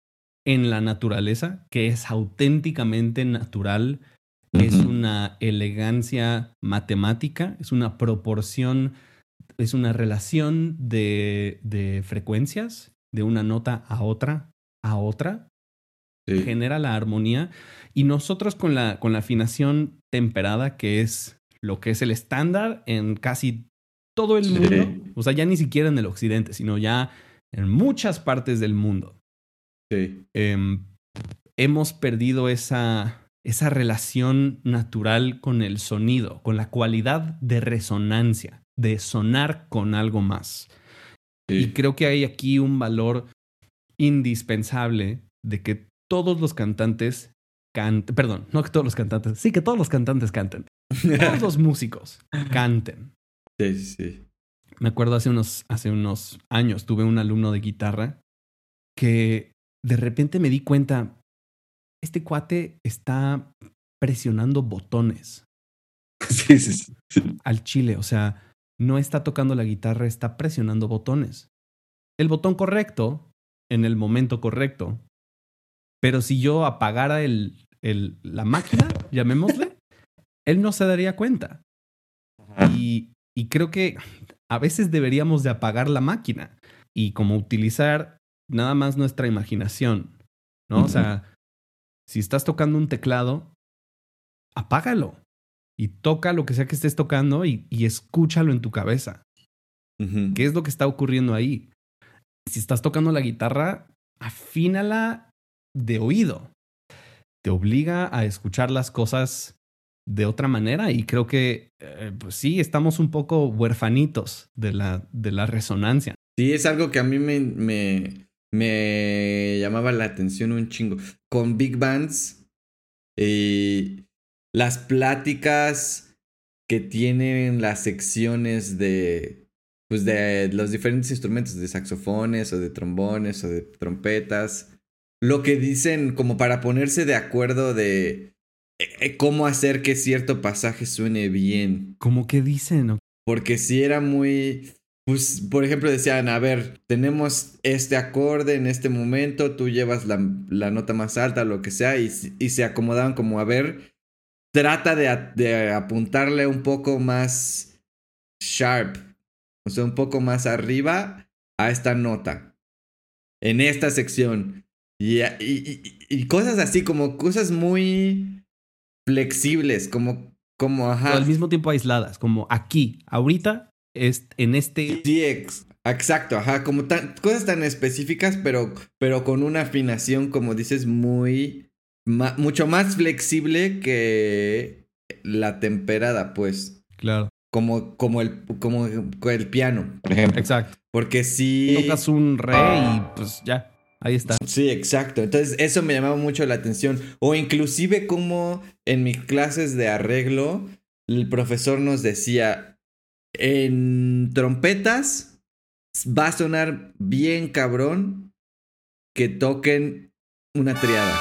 en la naturaleza, que es auténticamente natural, es una elegancia matemática, es una proporción es una relación de, de frecuencias de una nota a otra, a otra, genera la armonía. Y nosotros con la, con la afinación temperada, que es lo que es el estándar en casi todo el mundo, o sea, ya ni siquiera en el occidente, sino ya en muchas partes del mundo. Sí. Em, hemos perdido esa, esa relación natural con el sonido, con la cualidad de resonancia de sonar con algo más. Y creo que hay aquí un valor indispensable de que todos los cantantes canten, perdón, no que todos los cantantes, sí que todos los cantantes canten. todos los músicos canten. Sí, sí. Me acuerdo hace unos, hace unos años tuve un alumno de guitarra que de repente me di cuenta, este cuate está presionando botones. Sí, sí, sí. Al chile, o sea, no está tocando la guitarra, está presionando botones. El botón correcto en el momento correcto. Pero si yo apagara el, el, la máquina, llamémosle, él no se daría cuenta. Y, y creo que a veces deberíamos de apagar la máquina y como utilizar nada más nuestra imaginación, ¿no? O sea, si estás tocando un teclado, apágalo y toca lo que sea que estés tocando y, escúchalo en tu cabeza. ¿Qué es lo que está ocurriendo ahí? Si estás tocando la guitarra, afínala de oído. Te obliga a escuchar las cosas de otra manera y creo que eh, pues sí, estamos un poco huerfanitos de la, de la resonancia. Sí, es algo que a mí me, me, me llamaba la atención un chingo. Con big bands y las pláticas que tienen las secciones de pues de los diferentes instrumentos de saxofones o de trombones o de trompetas lo que dicen como para ponerse de acuerdo de eh, eh, cómo hacer que cierto pasaje suene bien. ¿Cómo que dicen? Porque si era muy... Pues, por ejemplo, decían, a ver, tenemos este acorde en este momento, tú llevas la, nota más alta, lo que sea, y, y, se acomodaban como, a ver, trata de, de apuntarle un poco más sharp, o sea, un poco más arriba a esta nota, en esta sección. Y, y, cosas así, como cosas muy flexibles, como, como, ajá. al mismo tiempo aisladas, como aquí, ahorita, es, en este... Sí, exacto, ajá, como tan, cosas tan específicas, pero, pero con una afinación, como dices, muy, mucho más flexible que la temperada, pues. Claro. Como, como, el, como el piano, por ejemplo. Exacto. Porque si... Tocas un re y pues ya. Ahí está. Sí, exacto. Entonces eso me llamaba mucho la atención. O inclusive como en mis clases de arreglo, el profesor nos decía, en trompetas va a sonar bien cabrón que toquen una triada.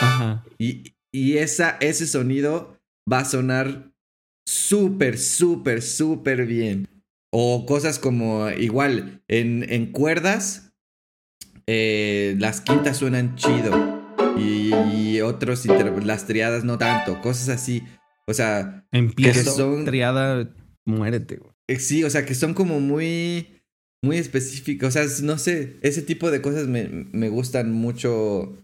Ajá. Y, y esa, ese sonido va a sonar súper, súper, súper bien. O cosas como igual, en, en cuerdas eh, las quintas suenan chido y, otros, las triadas no tanto, cosas así. O sea, empieza son triada, muérete. Eh, sí, o sea, que son como muy, muy específicas. O sea, no sé, ese tipo de cosas me, me gustan mucho.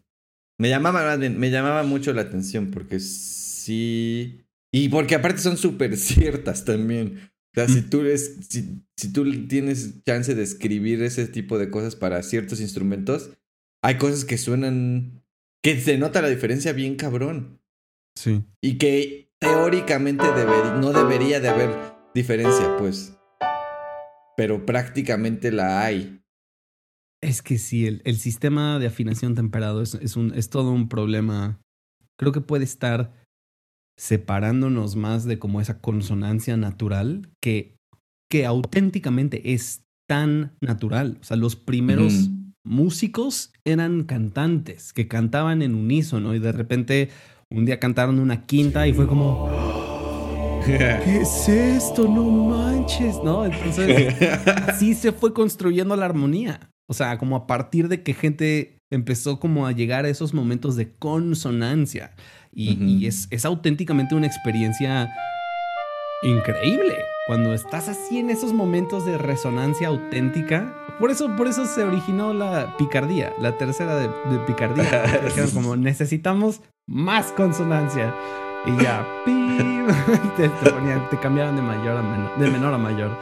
Me llamaba, me llamaba mucho la atención porque sí. Y porque aparte son súper ciertas también. O sea, si tú, si, si tú tienes chance de escribir ese tipo de cosas para ciertos instrumentos, hay cosas que suenan. que se nota la diferencia bien cabrón. Sí. Y que teóricamente no debería de haber diferencia, pues. Pero prácticamente la hay. Es que sí, el, el sistema de afinación temperado es, es, un, es todo un problema. Creo que puede estar separándonos más de como esa consonancia natural que, que auténticamente es tan natural. O sea, los primeros músicos eran cantantes que cantaban en unísono y de repente un día cantaron una quinta y fue como... ¿Qué es esto? No manches, ¿no? Entonces, así se fue construyendo la armonía. O sea, como a partir de que gente empezó como a llegar a esos momentos de consonancia. Y, es, es, auténticamente una experiencia increíble. Cuando estás así en esos momentos de resonancia auténtica. Por eso, por eso se originó la picardía, la tercera de, picardía. como necesitamos más consonancia. Y ya, te, te, cambiaban de, mayor a menor, de menor a mayor.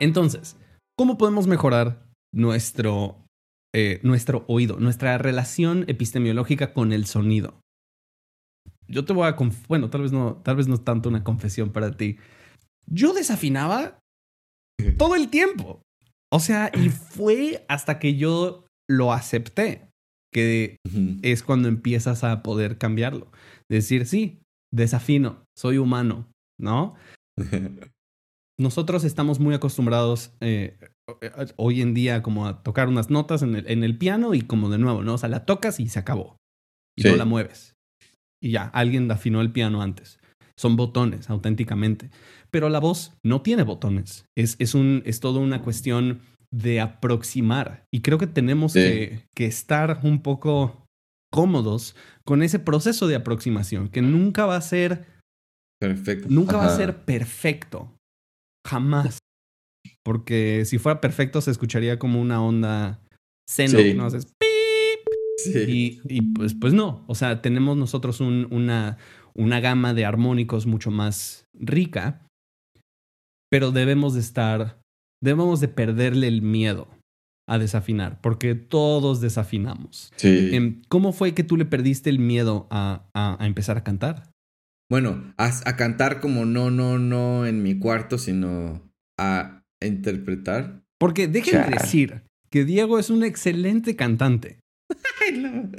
entonces, ¿cómo podemos mejorar nuestro eh, nuestro oído, nuestra relación epistemiológica con el sonido. Yo te voy a, bueno, tal vez no, tal vez no es tanto una confesión para ti. Yo desafinaba todo el tiempo. O sea, y fue hasta que yo lo acepté que es cuando empiezas a poder cambiarlo. Decir, sí, desafino, soy humano, ¿no? Nosotros estamos muy acostumbrados, eh, hoy en día como a tocar unas notas en el, en el, piano y como de nuevo, ¿no? O sea, la tocas y se acabó. Y no la mueves. Y ya, alguien afinó el piano antes. Son botones, auténticamente. Pero la voz no tiene botones. Es, es, un, es todo una cuestión de aproximar. Y creo que tenemos que, que estar un poco cómodos con ese proceso de aproximación, que nunca va a ser perfecto. Nunca va a ser perfecto, Jamás. Porque si fuera perfecto se escucharía como una onda seno, Sí. ¿no? Sí. Y, y, pues, pues no. O sea, tenemos nosotros un- una, una gama de armónicos mucho más rica, pero debemos de estar, debemos de perderle el miedo a desafinar, porque todos desafinamos. Sí. Em, ¿Cómo fue que tú le perdiste el miedo a, a- a empezar a cantar? Bueno, a, a cantar como no, no, no en mi cuarto, sino a interpretar. Porque déjenme Chale. decir que Diego es un excelente cantante.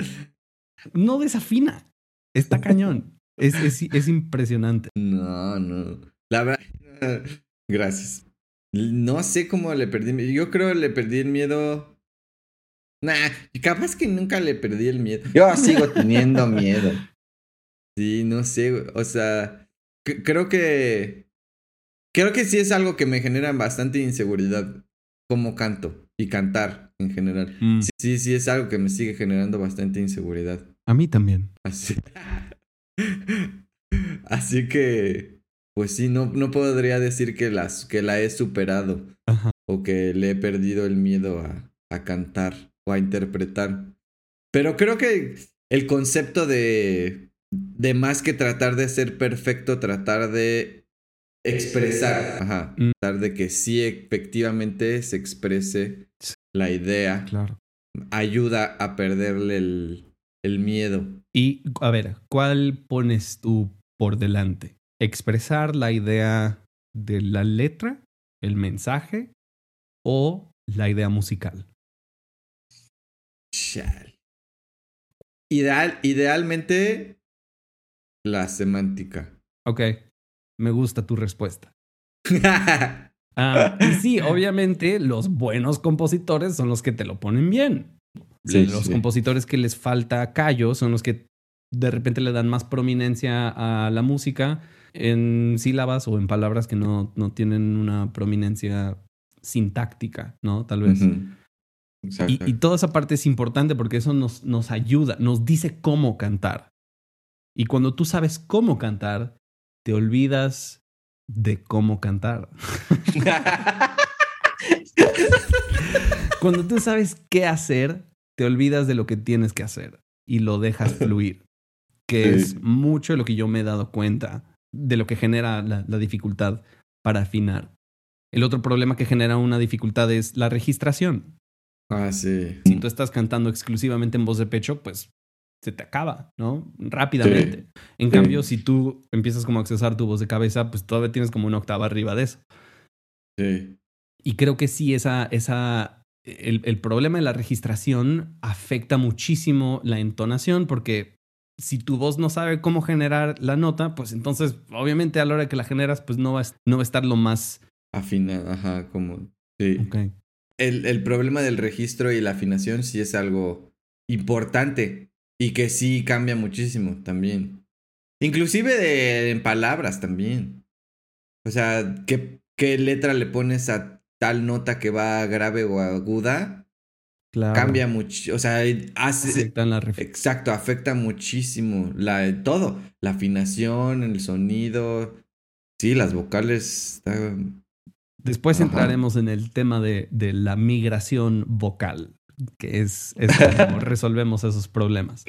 No. Desafina. Está cañón. Es, es, es impresionante. No, no. La verdad. Gracias. No sé cómo le perdí. Yo creo que le perdí el miedo. Nah, capaz que nunca le perdí el miedo. Yo sigo teniendo miedo. Sí, no sé. O sea, creo que. Creo que sí es algo que me genera bastante inseguridad. Como canto y cantar en general. Mm, Sí, sí, sí es algo que me sigue generando bastante inseguridad. A mí también. Así. Así que, pues sí, no, no podría decir que, las, que la he superado Ajá. o que le he perdido el miedo a, a cantar o a interpretar. Pero creo que el concepto de, de más que tratar de ser perfecto, tratar de expresar, ajá, Mm. tratar de que sí efectivamente se exprese la idea, Claro. ayuda a perderle el, el miedo. Y a ver, ¿cuál pones tú por delante? ¿Expresar la idea de la letra, el mensaje o la idea musical? Ideal, idealmente la semántica. Ok, me gusta tu respuesta. Ah, y sí, obviamente los buenos compositores son los que te lo ponen bien. Sí, los sí. compositores que les falta callo son los que de repente le dan más prominencia a la música en sílabas o en palabras que no, no tienen una prominencia sintáctica, ¿no? Tal vez. Y, y toda esa parte es importante porque eso nos, nos ayuda, nos dice cómo cantar. Y cuando tú sabes cómo cantar, te olvidas de cómo cantar. Cuando tú sabes qué hacer, te olvidas de lo que tienes que hacer y lo dejas fluir. Que Sí. es mucho de lo que yo me he dado cuenta de lo que genera la, la dificultad para afinar. El otro problema que genera una dificultad es la registración. ah, sí. Si tú estás cantando exclusivamente en voz de pecho, pues se te acaba, ¿no? Rápidamente. En Sí. cambio, si tú empiezas como a accesar tu voz de cabeza, pues todavía tienes como una octava arriba de eso. Sí. Y creo que sí, esa, esa, el, el problema de la registración afecta muchísimo la entonación porque si tu voz no sabe cómo generar la nota, pues entonces obviamente a la hora que la generas, pues no va, a- no va a estar lo más... Afinada, ajá, como. Sí. Ok. El, el problema del registro y la afinación sí es algo importante y que sí cambia muchísimo también. Inclusive de, en palabras también. O sea, ¿qué, ¿qué letra le pones a tal nota que va grave o aguda? Claro. Cambia mucho. O sea, hace, Afectan la Exacto, afecta muchísimo la, todo, la afinación, el sonido, sí, las vocales. está- Después Ajá. entraremos en el tema de, de la migración vocal, que es, resolvemos esos problemas.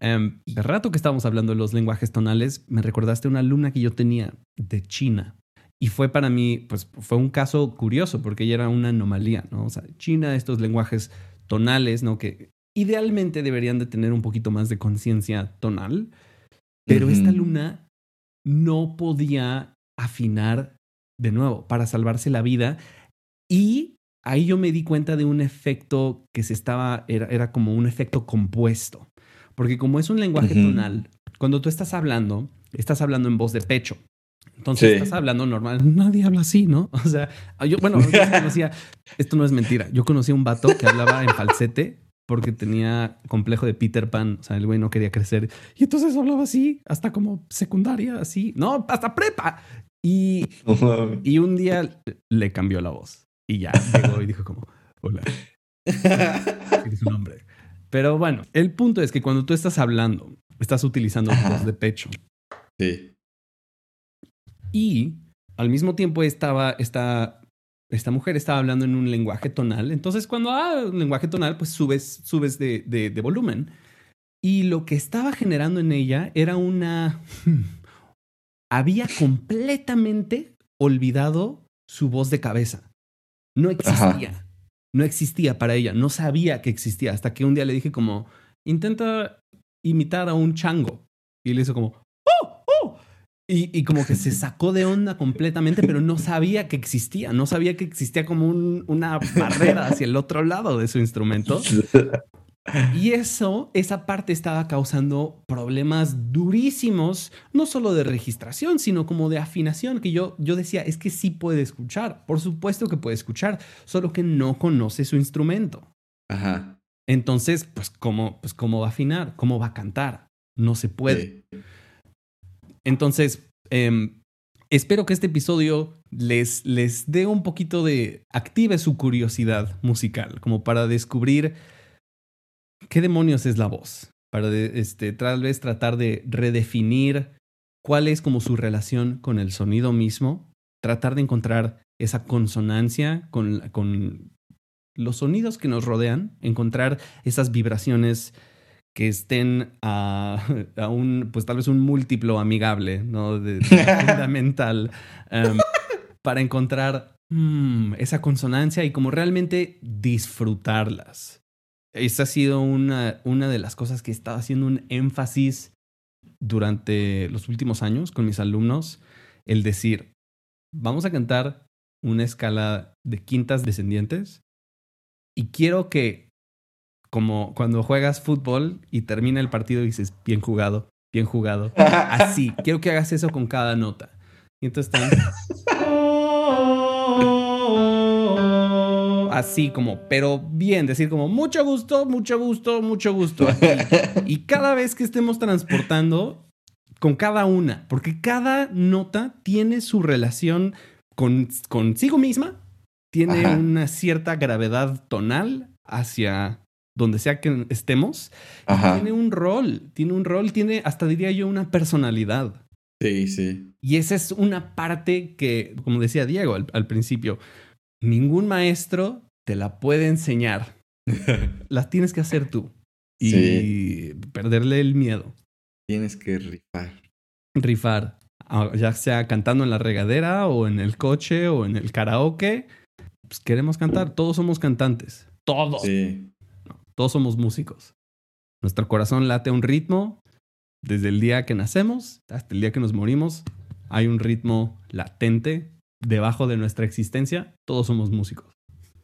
Em, de rato que estábamos hablando de los lenguajes tonales, me recordaste una alumna que yo tenía de China. Y fue para mí, pues fue un caso curioso, porque ella era una anomalía, ¿no? O sea, China, estos lenguajes tonales, ¿no? Que idealmente deberían de tener un poquito más de conciencia tonal, pero esta alumna no podía afinar de nuevo para salvarse la vida y ahí yo me di cuenta de un efecto que se estaba, era, era como un efecto compuesto, porque como es un lenguaje tonal, cuando tú estás hablando, estás hablando en voz de pecho. Entonces Sí. estás hablando normal. Nadie habla así, ¿no? O sea, yo, bueno, yo conocía, esto no es mentira. Yo conocí a un vato que hablaba en falsete porque tenía complejo de Peter Pan. O sea, el güey no quería crecer. Y entonces hablaba así, hasta como secundaria, así. No, hasta prepa. Y, y un día le cambió la voz. Y ya llegó y dijo como, hola, eres un hombre. Pero bueno, el punto es que cuando tú estás hablando, estás utilizando Ajá. voz de pecho. Sí. Y al mismo tiempo estaba esta, esta mujer estaba hablando en un lenguaje tonal. Entonces, cuando ah, un lenguaje tonal, pues subes, subes de, de, de volumen. Y lo que estaba generando en ella era una... Había completamente olvidado su voz de cabeza. No existía. No existía para ella. No sabía que existía. Hasta que un día le dije como, intenta imitar a un chango. Y le hizo como, ¡oh! ¡oh! Y, y como que se sacó de onda completamente, pero no sabía que existía. No sabía que existía como un, una barrera hacia el otro lado de su instrumento. Y eso, esa parte estaba causando problemas durísimos, no solo de registración, sino como de afinación, que yo, yo decía, es que sí puede escuchar, por supuesto que puede escuchar, solo que no conoce su instrumento. Ajá. Entonces, pues, ¿cómo, pues, ¿cómo va a afinar? ¿Cómo va a cantar? No se puede. Sí. Entonces, eh, espero que este episodio les, les dé un poquito de... active su curiosidad musical, como para descubrir qué demonios es la voz, para de, este, tal vez tratar de redefinir cuál es como su relación con el sonido mismo, tratar de encontrar esa consonancia con, con los sonidos que nos rodean, encontrar esas vibraciones que estén a, a, un, pues tal vez un múltiplo amigable, ¿no? De, de fundamental, um, para encontrar mm, esa consonancia y como realmente disfrutarlas. Esa ha sido una, una de las cosas que he estado haciendo un énfasis durante los últimos años con mis alumnos, el decir, vamos a cantar una escala de quintas descendientes y quiero que como cuando juegas fútbol y termina el partido y dices, bien jugado, bien jugado. Así, quiero que hagas eso con cada nota. Y entonces están... Así como, pero bien, decir como, mucho gusto, mucho gusto, mucho gusto. Y cada vez que estemos transportando, con cada una, porque cada nota tiene su relación con, consigo misma, tiene Ajá. una cierta gravedad tonal hacia donde sea que estemos, tiene un rol, tiene un rol, tiene hasta diría yo una personalidad. Sí, sí. Y esa es una parte que, como decía Diego al, al principio, ningún maestro te la puede enseñar. la tienes que hacer tú. Y sí. perderle el miedo. Tienes que rifar. Rifar. Ya sea cantando en la regadera o en el coche o en el karaoke. Pues queremos cantar. Todos somos cantantes. Todos. Sí. Todos somos músicos. Nuestro corazón late a un ritmo. Desde el día que nacemos hasta el día que nos morimos, hay un ritmo latente debajo de nuestra existencia. Todos somos músicos.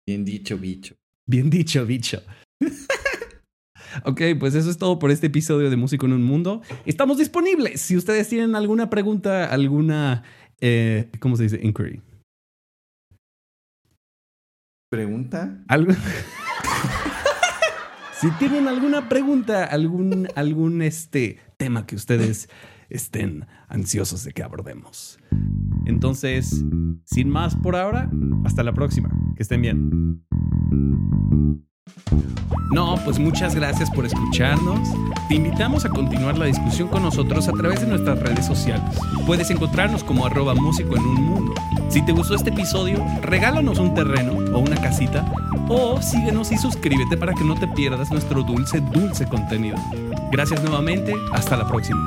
Bien dicho, bicho. Bien dicho, bicho. ok, pues eso es todo por este episodio de Músico en un Mundo. Estamos disponibles. Si ustedes tienen alguna pregunta, alguna, eh, ¿cómo se dice? Inquiry. ¿Pregunta? ¿Algo? Si tienen alguna pregunta, algún, algún este, tema que ustedes estén ansiosos de que abordemos. Entonces, sin más por ahora, hasta la próxima. Que estén bien. No, pues muchas gracias por escucharnos. Te invitamos a continuar la discusión con nosotros a través de nuestras redes sociales. Puedes encontrarnos como arroba músico en un mundo. Si te gustó este episodio, regálanos un terreno o una casita o síguenos y suscríbete para que no te pierdas nuestro dulce, dulce contenido. Gracias nuevamente, hasta la próxima.